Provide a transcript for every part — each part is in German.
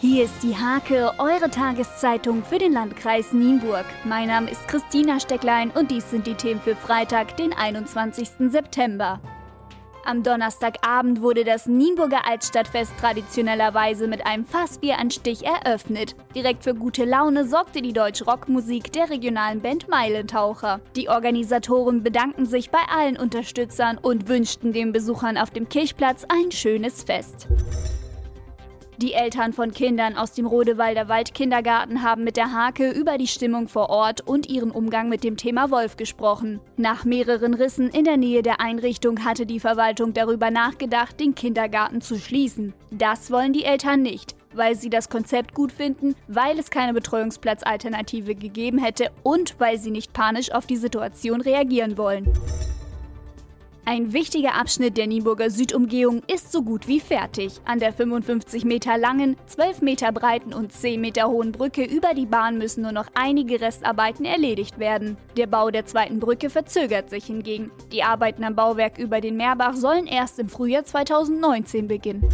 Hier ist die Hake, eure Tageszeitung für den Landkreis Nienburg. Mein Name ist Christina Stecklein und dies sind die Themen für Freitag, den 21. September. Am Donnerstagabend wurde das Nienburger Altstadtfest traditionellerweise mit einem Fassbieranstich eröffnet. Direkt für gute Laune sorgte die deutsche Rockmusik der regionalen Band Meilentaucher. Die Organisatoren bedankten sich bei allen Unterstützern und wünschten den Besuchern auf dem Kirchplatz ein schönes Fest. Die Eltern von Kindern aus dem Rodewalder Waldkindergarten haben mit der Hake über die Stimmung vor Ort und ihren Umgang mit dem Thema Wolf gesprochen. Nach mehreren Rissen in der Nähe der Einrichtung hatte die Verwaltung darüber nachgedacht, den Kindergarten zu schließen. Das wollen die Eltern nicht weil sie das Konzept gut finden, weil es keine Betreuungsplatzalternative gegeben hätte und weil sie nicht panisch auf die Situation reagieren wollen. Ein wichtiger Abschnitt der Nieburger Südumgehung ist so gut wie fertig. An der 55 Meter langen, 12 Meter breiten und 10 Meter hohen Brücke über die Bahn müssen nur noch einige Restarbeiten erledigt werden. Der Bau der zweiten Brücke verzögert sich hingegen. Die Arbeiten am Bauwerk über den Meerbach sollen erst im Frühjahr 2019 beginnen.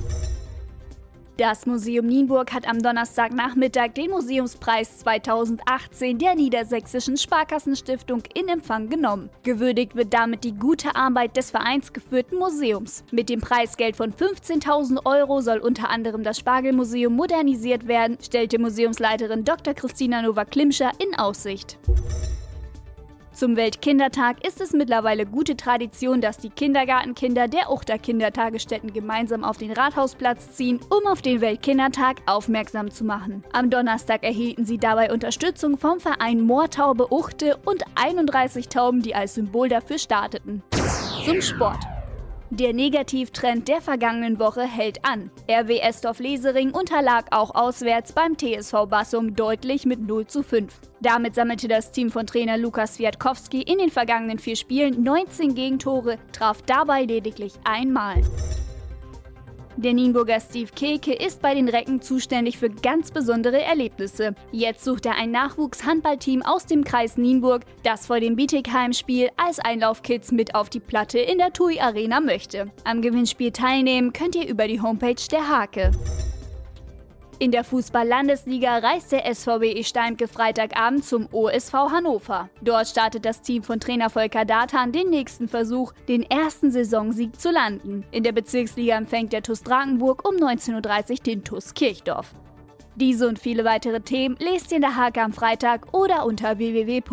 Das Museum Nienburg hat am Donnerstagnachmittag den Museumspreis 2018 der Niedersächsischen Sparkassenstiftung in Empfang genommen. Gewürdigt wird damit die gute Arbeit des vereinsgeführten Museums. Mit dem Preisgeld von 15.000 Euro soll unter anderem das Spargelmuseum modernisiert werden, stellte Museumsleiterin Dr. Christina Nowak-Klimscher in Aussicht. Zum Weltkindertag ist es mittlerweile gute Tradition, dass die Kindergartenkinder der Uchter Kindertagesstätten gemeinsam auf den Rathausplatz ziehen, um auf den Weltkindertag aufmerksam zu machen. Am Donnerstag erhielten sie dabei Unterstützung vom Verein Moortaube Uchte und 31 Tauben, die als Symbol dafür starteten. Zum Sport. Der Negativtrend der vergangenen Woche hält an. RW Estorf Lesering unterlag auch auswärts beim TSV Bassum deutlich mit 0 zu 5. Damit sammelte das Team von Trainer Lukas Wiatkowski in den vergangenen vier Spielen 19 Gegentore, traf dabei lediglich einmal. Der Nienburger Steve Keke ist bei den Recken zuständig für ganz besondere Erlebnisse. Jetzt sucht er ein Nachwuchshandballteam aus dem Kreis Nienburg, das vor dem Bietigheim-Spiel als Einlaufkids mit auf die Platte in der TUI Arena möchte. Am Gewinnspiel teilnehmen könnt ihr über die Homepage der Hake. In der Fußball-Landesliga reist der SVW Steimke Freitagabend zum OSV Hannover. Dort startet das Team von Trainer Volker Datan den nächsten Versuch, den ersten Saisonsieg zu landen. In der Bezirksliga empfängt der TuS Drakenburg um 19.30 Uhr den TuS Kirchdorf. Diese und viele weitere Themen lest ihr in der Hake am Freitag oder unter www.diehake.de.